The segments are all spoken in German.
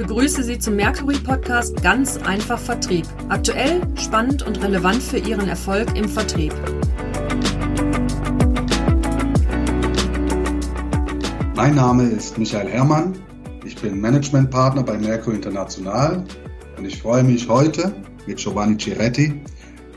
begrüße Sie zum Mercury Podcast Ganz einfach Vertrieb. Aktuell, spannend und relevant für Ihren Erfolg im Vertrieb. Mein Name ist Michael Herrmann. Ich bin Managementpartner bei Mercury International und ich freue mich heute mit Giovanni Ciretti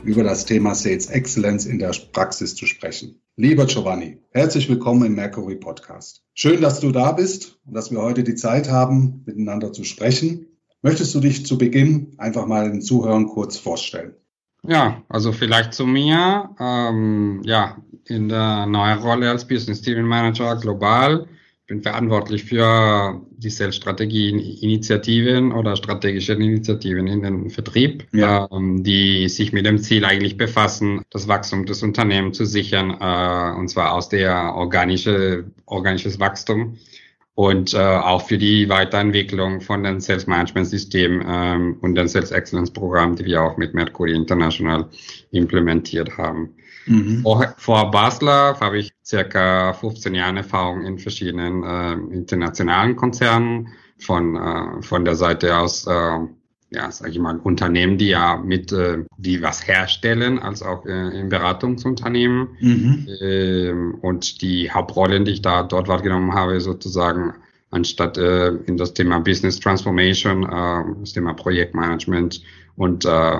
über das Thema Sales Excellence in der Praxis zu sprechen. Lieber Giovanni, herzlich willkommen im Mercury Podcast. Schön, dass du da bist und dass wir heute die Zeit haben, miteinander zu sprechen. Möchtest du dich zu Beginn einfach mal den Zuhörern kurz vorstellen? Ja, also vielleicht zu mir. Ähm, ja, in der neuen Rolle als Business Team Manager global bin verantwortlich für die Sales-Strategie-Initiativen oder strategische Initiativen in den Vertrieb, ja. ähm, die sich mit dem Ziel eigentlich befassen, das Wachstum des Unternehmens zu sichern, äh, und zwar aus der organische, organisches Wachstum und äh, auch für die Weiterentwicklung von den Sales Management System ähm, und den Sales Excellence Programm, die wir auch mit Mercury International implementiert haben. Mhm. Vor, vor Basler habe ich circa 15 Jahre Erfahrung in verschiedenen äh, internationalen Konzernen von, äh, von der Seite aus, äh, ja, sage ich mal, Unternehmen, die ja mit, äh, die was herstellen, als auch äh, im Beratungsunternehmen. Mhm. Ähm, und die Hauptrollen, die ich da dort wahrgenommen habe, sozusagen anstatt äh, in das Thema Business Transformation, äh, das Thema Projektmanagement und äh,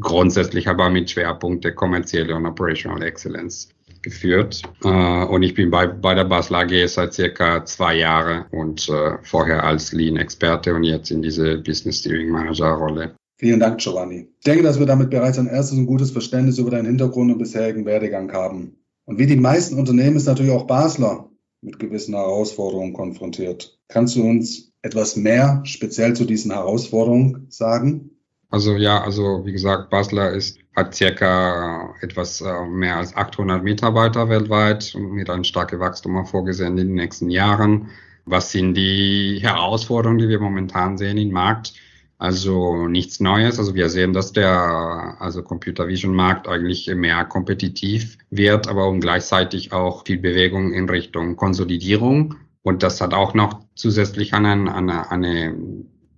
grundsätzlich aber mit Schwerpunkt der kommerzielle und Operational Excellence geführt. Äh, und ich bin bei, bei der Basel AG seit circa zwei Jahren und äh, vorher als Lean-Experte und jetzt in diese Business Steering Manager-Rolle. Vielen Dank, Giovanni. Ich denke, dass wir damit bereits ein erstes und gutes Verständnis über deinen Hintergrund und bisherigen Werdegang haben. Und wie die meisten Unternehmen ist natürlich auch Basler mit gewissen Herausforderungen konfrontiert. Kannst du uns etwas mehr speziell zu diesen Herausforderungen sagen? Also ja, also wie gesagt, Basler ist, hat circa etwas äh, mehr als 800 Mitarbeiter weltweit und mit einem starken Wachstum vorgesehen in den nächsten Jahren. Was sind die Herausforderungen, die wir momentan sehen im Markt? Also nichts Neues. Also wir sehen, dass der also Computer Vision Markt eigentlich mehr kompetitiv wird, aber um gleichzeitig auch viel Bewegung in Richtung Konsolidierung. Und das hat auch noch zusätzlich eine, eine, eine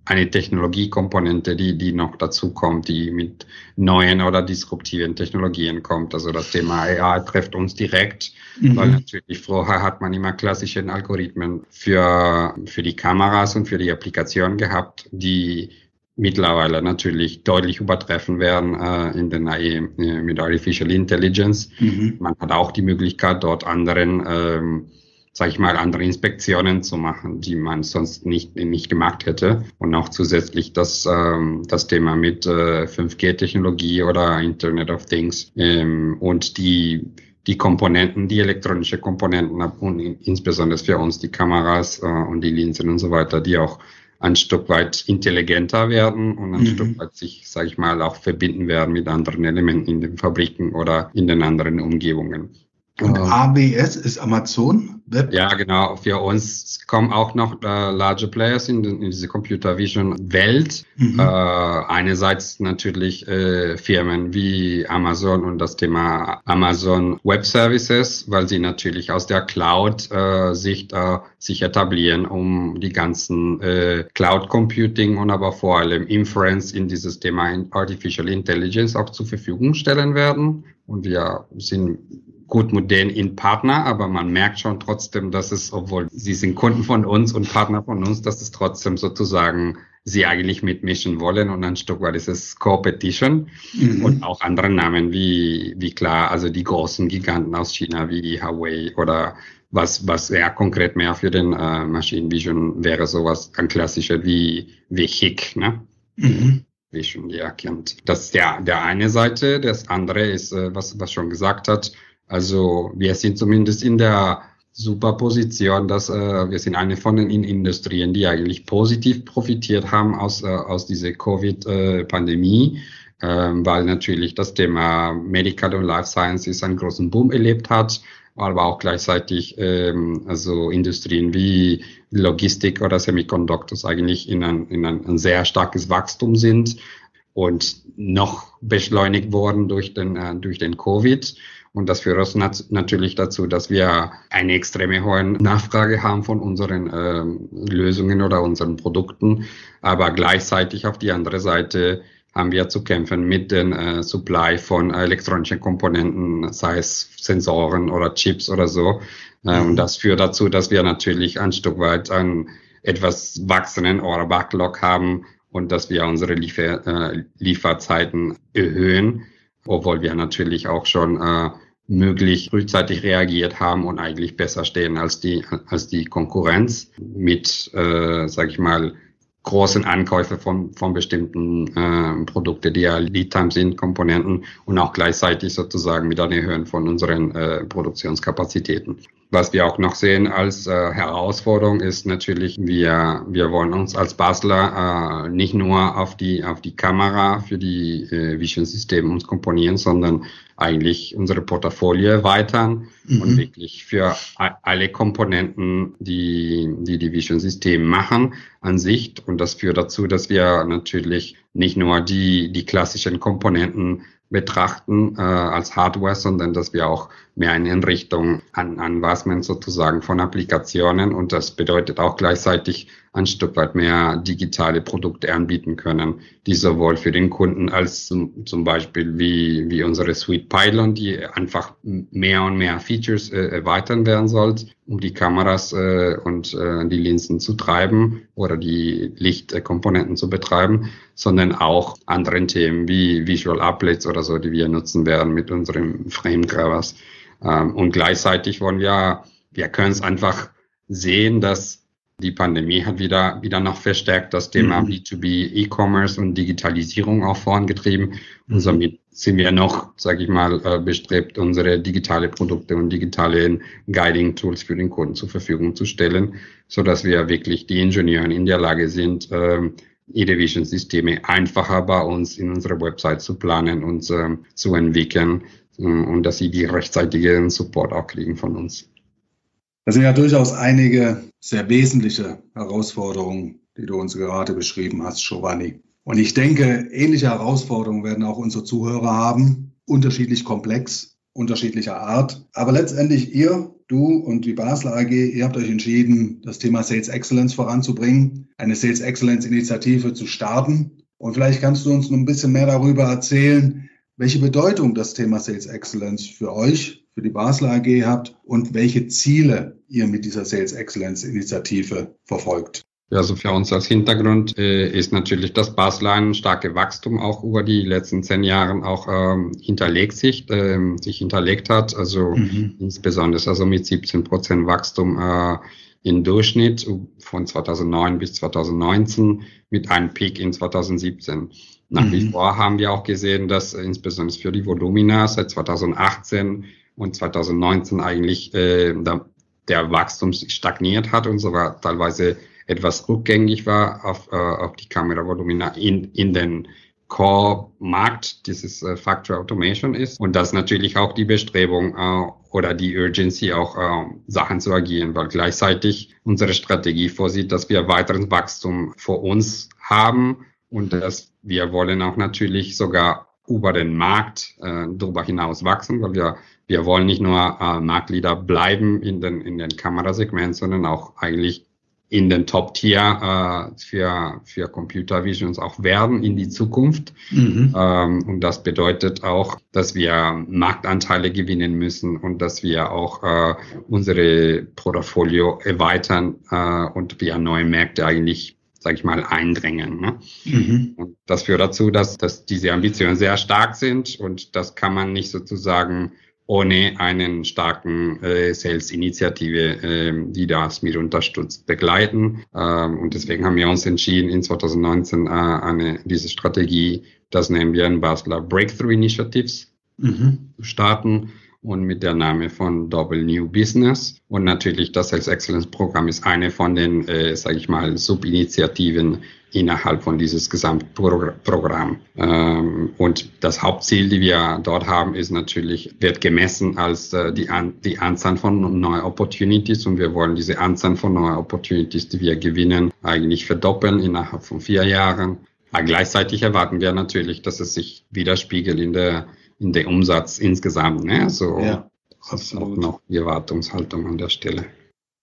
eine Technologiekomponente, die, die noch dazu kommt, die mit neuen oder disruptiven Technologien kommt. Also das Thema AI trifft uns direkt, mhm. weil natürlich vorher hat man immer klassische Algorithmen für, für die Kameras und für die Applikation gehabt, die mittlerweile natürlich deutlich übertreffen werden äh, in den AI äh, mit Artificial Intelligence. Mhm. Man hat auch die Möglichkeit, dort anderen ähm, sage ich mal, andere Inspektionen zu machen, die man sonst nicht, nicht gemacht hätte. Und auch zusätzlich das, ähm, das Thema mit äh, 5G-Technologie oder Internet of Things ähm, und die die Komponenten, die elektronische Komponenten und insbesondere für uns die Kameras äh, und die Linsen und so weiter, die auch ein Stück weit intelligenter werden und ein mhm. Stück weit sich, sage ich mal, auch verbinden werden mit anderen Elementen in den Fabriken oder in den anderen Umgebungen. Und ähm, AWS ist Amazon Web? Ja, genau. Für uns kommen auch noch äh, large Players in, in diese Computer Vision Welt. Mhm. Äh, einerseits natürlich äh, Firmen wie Amazon und das Thema Amazon Web Services, weil sie natürlich aus der Cloud äh, Sicht äh, sich etablieren, um die ganzen äh, Cloud Computing und aber vor allem Inference in dieses Thema Artificial Intelligence auch zur Verfügung stellen werden. Und wir sind gut mit denen in Partner, aber man merkt schon trotzdem, dass es, obwohl sie sind Kunden von uns und Partner von uns, dass es trotzdem sozusagen sie eigentlich mitmischen wollen und ein Stück weit ist es Competition mhm. und auch andere Namen wie, wie klar, also die großen Giganten aus China wie Huawei oder was, was eher konkret mehr für den äh, Machine Vision wäre sowas ein klassischer wie, wie HIC, ne? Mhm. Vision, ja, kennt. Das ist der, der eine Seite. Das andere ist, äh, was, was schon gesagt hat, also wir sind zumindest in der super Position, dass äh, wir sind eine von den Industrien, die eigentlich positiv profitiert haben aus, äh, aus dieser Covid-Pandemie, äh, weil natürlich das Thema Medical und Life Sciences einen großen Boom erlebt hat, aber auch gleichzeitig ähm, also Industrien wie Logistik oder Semiconductors eigentlich in ein, in ein, ein sehr starkes Wachstum sind und noch beschleunigt worden durch den, äh, durch den Covid. Und das führt uns nat natürlich dazu, dass wir eine extreme hohe Nachfrage haben von unseren äh, Lösungen oder unseren Produkten. Aber gleichzeitig auf die andere Seite haben wir zu kämpfen mit den äh, Supply von elektronischen Komponenten, sei es Sensoren oder Chips oder so. Äh, und das führt dazu, dass wir natürlich ein Stück weit einen etwas wachsenden Order Backlog haben und dass wir unsere Liefer äh, Lieferzeiten erhöhen obwohl wir natürlich auch schon äh, möglich frühzeitig reagiert haben und eigentlich besser stehen als die als die Konkurrenz mit, äh, sage ich mal, großen Ankäufe von, von bestimmten äh, Produkte, die ja Lead Time sind, Komponenten und auch gleichzeitig sozusagen mit einer Erhöhung von unseren äh, Produktionskapazitäten. Was wir auch noch sehen als äh, Herausforderung ist natürlich, wir, wir wollen uns als Basler äh, nicht nur auf die, auf die Kamera für die äh, Vision-Systeme uns komponieren, sondern eigentlich unsere Portfolio erweitern mhm. und wirklich für alle Komponenten, die die, die Vision-Systeme machen, an sich. Und das führt dazu, dass wir natürlich nicht nur die, die klassischen Komponenten betrachten äh, als Hardware, sondern dass wir auch mehr in Richtung an, an man sozusagen von Applikationen und das bedeutet auch gleichzeitig ein Stück weit mehr digitale Produkte anbieten können, die sowohl für den Kunden als zum, zum Beispiel wie, wie unsere Suite Pylon, die einfach mehr und mehr Features äh, erweitern werden soll, um die Kameras äh, und äh, die Linsen zu treiben oder die Lichtkomponenten zu betreiben, sondern auch anderen Themen wie Visual Applets oder so, die wir nutzen werden mit unserem Frame Gravers. Ähm, und gleichzeitig wollen wir, wir können es einfach sehen, dass die Pandemie hat wieder, wieder noch verstärkt das Thema mhm. B2B E-Commerce und Digitalisierung auch vorangetrieben. Mhm. Und somit sind wir noch, sage ich mal, äh, bestrebt, unsere digitale Produkte und digitale Guiding Tools für den Kunden zur Verfügung zu stellen, so dass wir wirklich die Ingenieure in der Lage sind, ähm, E-Division-Systeme einfacher bei uns in unserer Website zu planen und äh, zu entwickeln und dass sie die rechtzeitigen Support auch kriegen von uns. Das sind ja durchaus einige sehr wesentliche Herausforderungen, die du uns gerade beschrieben hast, Giovanni. Und ich denke, ähnliche Herausforderungen werden auch unsere Zuhörer haben, unterschiedlich komplex, unterschiedlicher Art. Aber letztendlich ihr, du und die Basler AG, ihr habt euch entschieden, das Thema Sales Excellence voranzubringen, eine Sales Excellence Initiative zu starten. Und vielleicht kannst du uns noch ein bisschen mehr darüber erzählen, welche Bedeutung das Thema Sales Excellence für euch, für die Basler AG habt und welche Ziele ihr mit dieser Sales Excellence Initiative verfolgt. Also für uns als Hintergrund äh, ist natürlich das Basler ein starke Wachstum auch über die letzten zehn Jahren auch ähm, hinterlegt sich, ähm, sich hinterlegt hat. Also mhm. insbesondere also mit 17 Prozent Wachstum äh, im Durchschnitt von 2009 bis 2019 mit einem Peak in 2017. Nach mhm. wie vor haben wir auch gesehen, dass äh, insbesondere für die Volumina seit 2018 und 2019 eigentlich äh, der Wachstum stagniert hat und sogar teilweise etwas rückgängig war auf, äh, auf die Kameravolumina in, in den Core-Markt dieses äh, Factory Automation ist und das natürlich auch die Bestrebung äh, oder die Urgency auch äh, Sachen zu agieren, weil gleichzeitig unsere Strategie vorsieht, dass wir weiteres Wachstum vor uns haben und dass wir wollen auch natürlich sogar über den Markt äh, darüber hinaus wachsen, weil wir wir wollen nicht nur äh, Marktleader bleiben in den in den Kamerasegment, sondern auch eigentlich in den Top-Tier äh, für, für Computer Visions auch werden in die Zukunft. Mhm. Ähm, und das bedeutet auch, dass wir Marktanteile gewinnen müssen und dass wir auch äh, unsere Portfolio erweitern äh, und wir neue Märkte eigentlich sage ich mal, eindrängen. Ne? Mhm. Und das führt dazu, dass, dass diese Ambitionen sehr stark sind und das kann man nicht sozusagen ohne einen starken äh, Sales-Initiative, äh, die das mit unterstützt, begleiten. Ähm, und deswegen haben wir uns entschieden, in 2019 äh, eine, diese Strategie, das nennen wir in Basler Breakthrough Initiatives, mhm. starten und mit der Name von Double New Business. Und natürlich das Sales Excellence Programm ist eine von den, äh, sage ich mal, Subinitiativen innerhalb von dieses Gesamtprogramm. Ähm, und das Hauptziel, die wir dort haben, ist natürlich, wird gemessen als äh, die, An die Anzahl von neuen Opportunities und wir wollen diese Anzahl von neuen Opportunities, die wir gewinnen, eigentlich verdoppeln innerhalb von vier Jahren Aber gleichzeitig erwarten wir natürlich, dass es sich widerspiegelt in der, in der Umsatz insgesamt. Ne? Also ja, auch noch die Erwartungshaltung an der Stelle.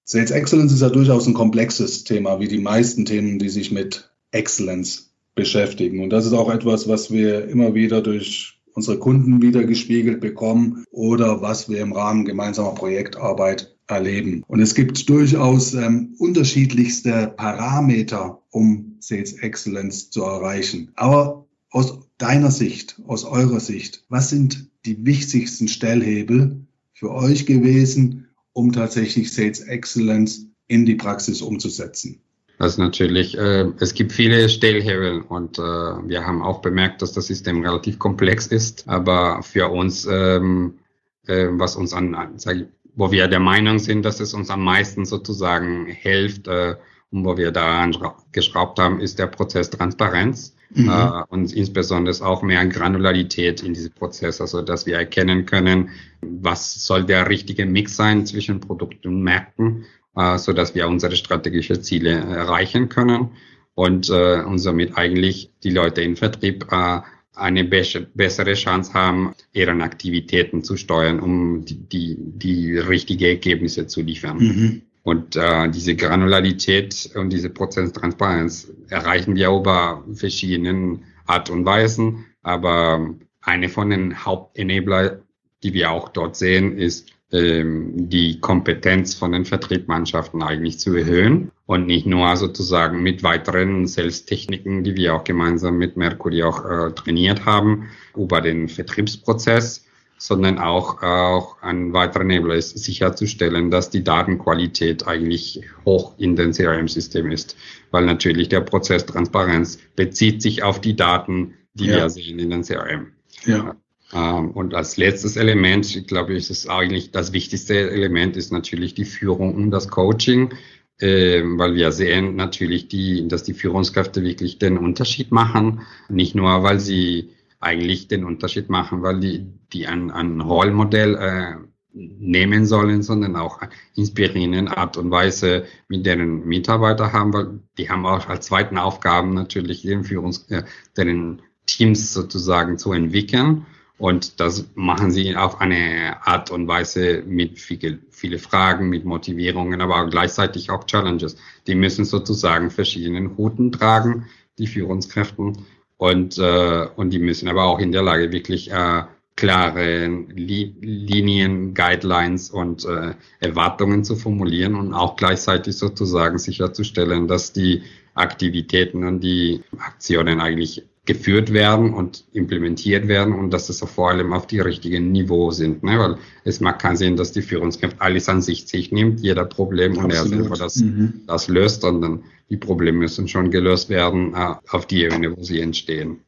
Sales Excellence ist ja durchaus ein komplexes Thema, wie die meisten Themen, die sich mit Excellence beschäftigen. Und das ist auch etwas, was wir immer wieder durch unsere Kunden wieder gespiegelt bekommen oder was wir im Rahmen gemeinsamer Projektarbeit erleben. Und es gibt durchaus ähm, unterschiedlichste Parameter, um Sales Excellence zu erreichen. Aber aus deiner Sicht, aus eurer Sicht, was sind die wichtigsten Stellhebel für euch gewesen, um tatsächlich Sales Excellence in die Praxis umzusetzen? Das ist natürlich, äh, es gibt viele Stellhebel und äh, wir haben auch bemerkt, dass das System relativ komplex ist, aber für uns, ähm, äh, was uns an, sag ich, wo wir der Meinung sind, dass es uns am meisten sozusagen hilft äh, und wo wir daran geschraubt haben, ist der Prozess Transparenz mhm. äh, und insbesondere auch mehr Granularität in diesem Prozess, also dass wir erkennen können, was soll der richtige Mix sein zwischen Produkten und Märkten äh, so dass wir unsere strategischen Ziele erreichen können und, äh, und somit eigentlich die Leute im Vertrieb äh, eine bessere Chance haben, ihren Aktivitäten zu steuern, um die, die, die richtige Ergebnisse zu liefern. Mhm. Und äh, diese Granularität und diese Prozenttransparenz erreichen wir über verschiedenen Art und Weisen. Aber eine von den Hauptenabler, die wir auch dort sehen, ist ähm, die Kompetenz von den Vertriebmannschaften eigentlich zu erhöhen und nicht nur sozusagen mit weiteren Sales-Techniken, die wir auch gemeinsam mit Mercury auch äh, trainiert haben, über den Vertriebsprozess, sondern auch, auch ein weiterer Nebel ist sicherzustellen, dass die Datenqualität eigentlich hoch in den CRM-System ist, weil natürlich der Prozess Transparenz bezieht sich auf die Daten, die ja. wir sehen in den CRM. Ja. Ähm, und als letztes Element, ich glaube, ist es eigentlich das wichtigste Element, ist natürlich die Führung und das Coaching, ähm, weil wir sehen natürlich, die, dass die Führungskräfte wirklich den Unterschied machen. Nicht nur, weil sie eigentlich den Unterschied machen, weil die, die ein, ein Rollmodell äh, nehmen sollen, sondern auch inspirierende Art und Weise mit deren Mitarbeiter haben, weil die haben auch als zweiten Aufgaben natürlich den Führungs, äh, deren Teams sozusagen zu entwickeln. Und das machen sie auf eine Art und Weise mit viel, viele Fragen, mit Motivierungen, aber auch gleichzeitig auch Challenges. Die müssen sozusagen verschiedenen Routen tragen, die Führungskräften. Und, äh, und die müssen aber auch in der Lage, wirklich äh, klare Li Linien, Guidelines und äh, Erwartungen zu formulieren und auch gleichzeitig sozusagen sicherzustellen, dass die Aktivitäten und die Aktionen eigentlich geführt werden und implementiert werden und dass es vor allem auf die richtigen Niveau sind. Ne? Weil es macht keinen Sinn, dass die Führungskraft alles an sich sich nimmt, jeder Problem Absolut. und er selber das, mhm. das löst, sondern die Probleme müssen schon gelöst werden äh, auf die Ebene, wo sie entstehen.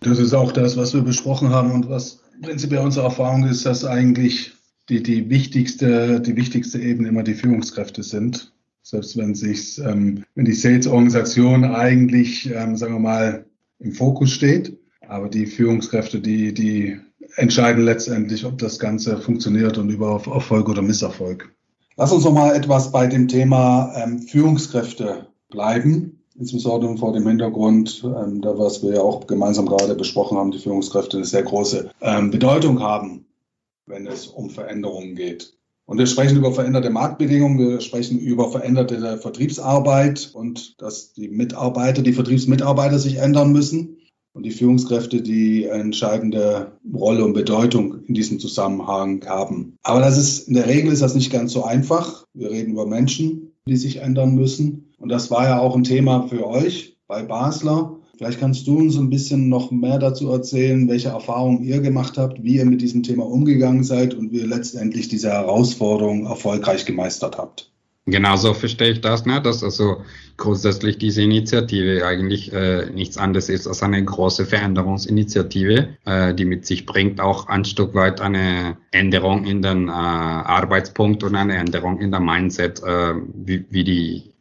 Das ist auch das, was wir besprochen haben und was prinzipiell unsere Erfahrung ist, dass eigentlich die, die wichtigste, die wichtigste Ebene immer die Führungskräfte sind. Selbst wenn sich, ähm, wenn die Sales-Organisation eigentlich, ähm, sagen wir mal, im Fokus steht. Aber die Führungskräfte, die, die entscheiden letztendlich, ob das Ganze funktioniert und über Erfolg oder Misserfolg. Lass uns noch mal etwas bei dem Thema ähm, Führungskräfte bleiben. Insbesondere vor dem Hintergrund, ähm, da was wir ja auch gemeinsam gerade besprochen haben, die Führungskräfte eine sehr große ähm, Bedeutung haben, wenn es um Veränderungen geht. Und wir sprechen über veränderte Marktbedingungen, wir sprechen über veränderte Vertriebsarbeit und dass die Mitarbeiter, die Vertriebsmitarbeiter sich ändern müssen und die Führungskräfte die entscheidende Rolle und Bedeutung in diesem Zusammenhang haben. Aber das ist, in der Regel ist das nicht ganz so einfach. Wir reden über Menschen, die sich ändern müssen. Und das war ja auch ein Thema für euch bei Basler. Vielleicht kannst du uns ein bisschen noch mehr dazu erzählen, welche Erfahrungen ihr gemacht habt, wie ihr mit diesem Thema umgegangen seid und wie ihr letztendlich diese Herausforderung erfolgreich gemeistert habt. Genau so verstehe ich das, ne? dass also grundsätzlich diese Initiative eigentlich äh, nichts anderes ist als eine große Veränderungsinitiative, äh, die mit sich bringt auch ein Stück weit eine Änderung in den äh, Arbeitspunkt und eine Änderung in der Mindset, äh, wie, wie die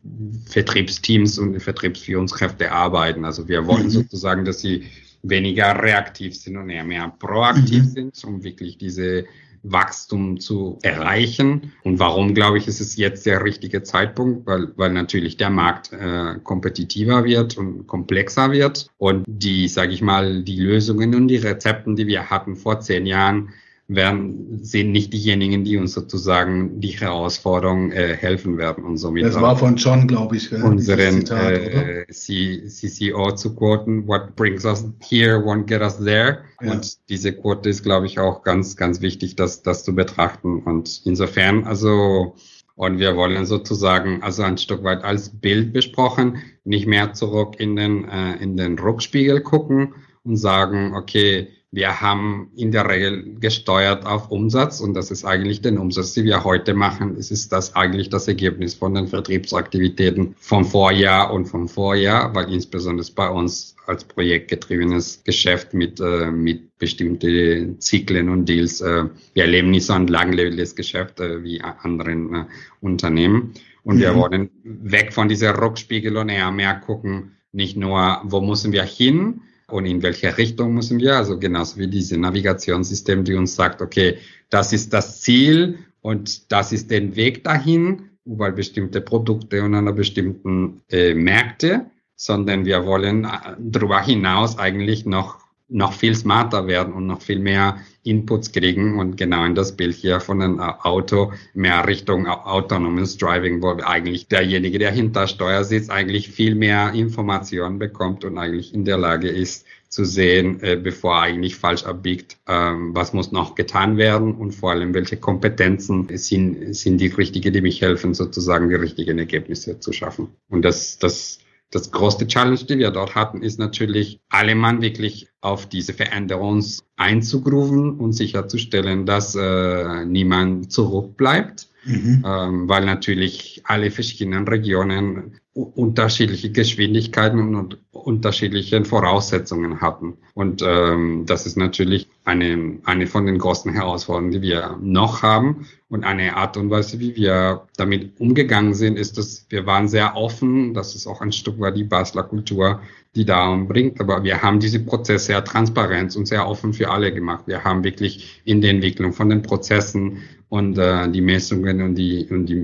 Vertriebsteams und Vertriebsführungskräfte arbeiten. Also wir wollen mhm. sozusagen, dass sie weniger reaktiv sind und eher mehr proaktiv mhm. sind, um wirklich diese Wachstum zu erreichen. Und warum, glaube ich, ist es jetzt der richtige Zeitpunkt? Weil, weil natürlich der Markt äh, kompetitiver wird und komplexer wird. Und die, sage ich mal, die Lösungen und die Rezepten, die wir hatten vor zehn Jahren, werden, sind nicht diejenigen, die uns sozusagen die Herausforderung äh, helfen werden und somit. Das war von John, glaube ich, unseren Zitat, äh, CCO zu quoten. What brings us here won't get us there. Ja. Und diese Quote ist, glaube ich, auch ganz, ganz wichtig, das, das zu betrachten. Und insofern, also, und wir wollen sozusagen also ein Stück weit als Bild besprochen, nicht mehr zurück in den, äh, in den Rückspiegel gucken und sagen, okay, wir haben in der Regel gesteuert auf Umsatz und das ist eigentlich den Umsatz, den wir heute machen. Es ist das eigentlich das Ergebnis von den Vertriebsaktivitäten vom Vorjahr und vom Vorjahr, weil insbesondere bei uns als projektgetriebenes Geschäft mit, äh, mit bestimmten Zyklen und Deals, äh, wir erleben nicht so ein langlebiges Geschäft äh, wie anderen äh, Unternehmen. Und mhm. wir wollen weg von dieser Rückspiegel und eher mehr gucken, nicht nur, wo müssen wir hin, und in welche Richtung müssen wir, also genauso wie diese Navigationssystem, die uns sagt, okay, das ist das Ziel und das ist der Weg dahin, über bestimmte Produkte und einer bestimmten äh, Märkte, sondern wir wollen äh, darüber hinaus eigentlich noch noch viel smarter werden und noch viel mehr Inputs kriegen und genau in das Bild hier von einem Auto mehr Richtung autonomes Driving, wo eigentlich derjenige, der hinter Steuer sitzt, eigentlich viel mehr Informationen bekommt und eigentlich in der Lage ist zu sehen, äh, bevor er eigentlich falsch abbiegt, ähm, was muss noch getan werden und vor allem welche Kompetenzen sind, sind die richtigen, die mich helfen, sozusagen die richtigen Ergebnisse zu schaffen. Und das, das das größte Challenge, die wir dort hatten, ist natürlich, alle Mann wirklich auf diese Veränderung einzugrufen und sicherzustellen, dass äh, niemand zurückbleibt, mhm. ähm, weil natürlich alle verschiedenen Regionen unterschiedliche Geschwindigkeiten und unterschiedliche Voraussetzungen hatten. Und ähm, das ist natürlich eine, eine von den großen Herausforderungen, die wir noch haben. Und eine Art und Weise, wie wir damit umgegangen sind, ist, dass wir waren sehr offen. Das ist auch ein Stück weit die Basler Kultur, die da bringt. Aber wir haben diese Prozesse sehr transparent und sehr offen für alle gemacht. Wir haben wirklich in der Entwicklung von den Prozessen und äh, die Messungen und die und die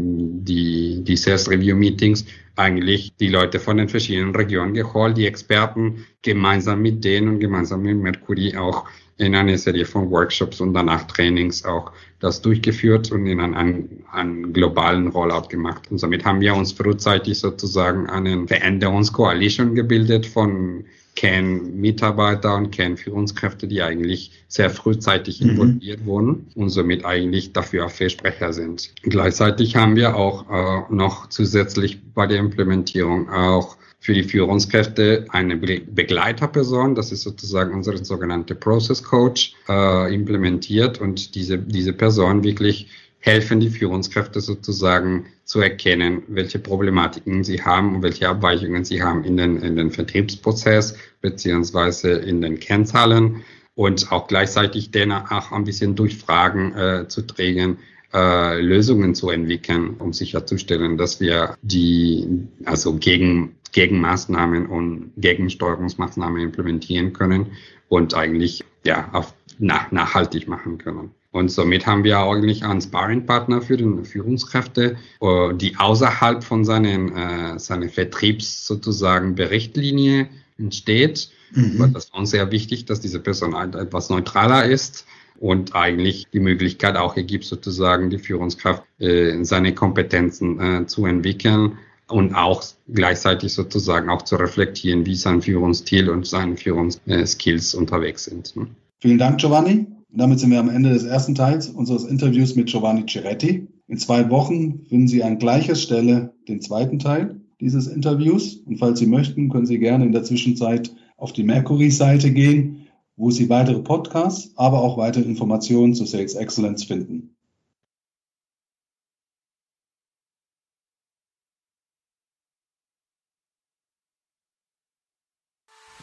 die, die Sales Review Meetings eigentlich die Leute von den verschiedenen Regionen geholt, die Experten gemeinsam mit denen und gemeinsam mit Mercury auch in eine Serie von Workshops und danach Trainings auch das durchgeführt und in einen, einen, einen globalen Rollout gemacht. Und somit haben wir uns frühzeitig sozusagen eine Veränderungskoalition gebildet von Kern-Mitarbeiter und Kern-Führungskräfte, die eigentlich sehr frühzeitig mhm. involviert mhm. wurden und somit eigentlich dafür Versprecher sind. Gleichzeitig haben wir auch äh, noch zusätzlich bei der Implementierung auch für die Führungskräfte eine Begleiterperson, das ist sozusagen unsere sogenannte Process Coach, äh, implementiert und diese, diese Person wirklich helfen die Führungskräfte sozusagen zu erkennen, welche Problematiken sie haben und welche Abweichungen sie haben in den, in den Vertriebsprozess beziehungsweise in den Kennzahlen und auch gleichzeitig denen auch ein bisschen durch Fragen äh, zu trägen, äh, Lösungen zu entwickeln, um sicherzustellen, dass wir die, also gegen, Gegenmaßnahmen und Gegensteuerungsmaßnahmen implementieren können und eigentlich ja auf nach, nachhaltig machen können. Und somit haben wir eigentlich einen Sparringpartner für den Führungskräfte, äh, die außerhalb von seinen, äh, seiner Vertriebs sozusagen Berichtlinie entsteht. Mhm. Das ist uns sehr wichtig, dass diese Person etwas neutraler ist und eigentlich die Möglichkeit auch ergibt, sozusagen die Führungskraft äh, seine Kompetenzen äh, zu entwickeln und auch gleichzeitig sozusagen auch zu reflektieren, wie sein Führungsstil und seine Führungsskills unterwegs sind. Ne? Vielen Dank, Giovanni. Damit sind wir am Ende des ersten Teils unseres Interviews mit Giovanni Ciretti. In zwei Wochen finden Sie an gleicher Stelle den zweiten Teil dieses Interviews. Und falls Sie möchten, können Sie gerne in der Zwischenzeit auf die Mercury-Seite gehen, wo Sie weitere Podcasts, aber auch weitere Informationen zu Sales Excellence finden.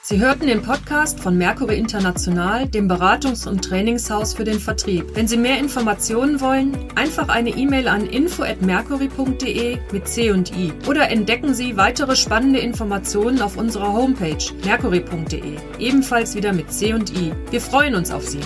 Sie hörten den Podcast von Mercury International, dem Beratungs- und Trainingshaus für den Vertrieb. Wenn Sie mehr Informationen wollen, einfach eine E-Mail an info@mercury.de mit C und I oder entdecken Sie weitere spannende Informationen auf unserer Homepage mercury.de, ebenfalls wieder mit C und I. Wir freuen uns auf Sie.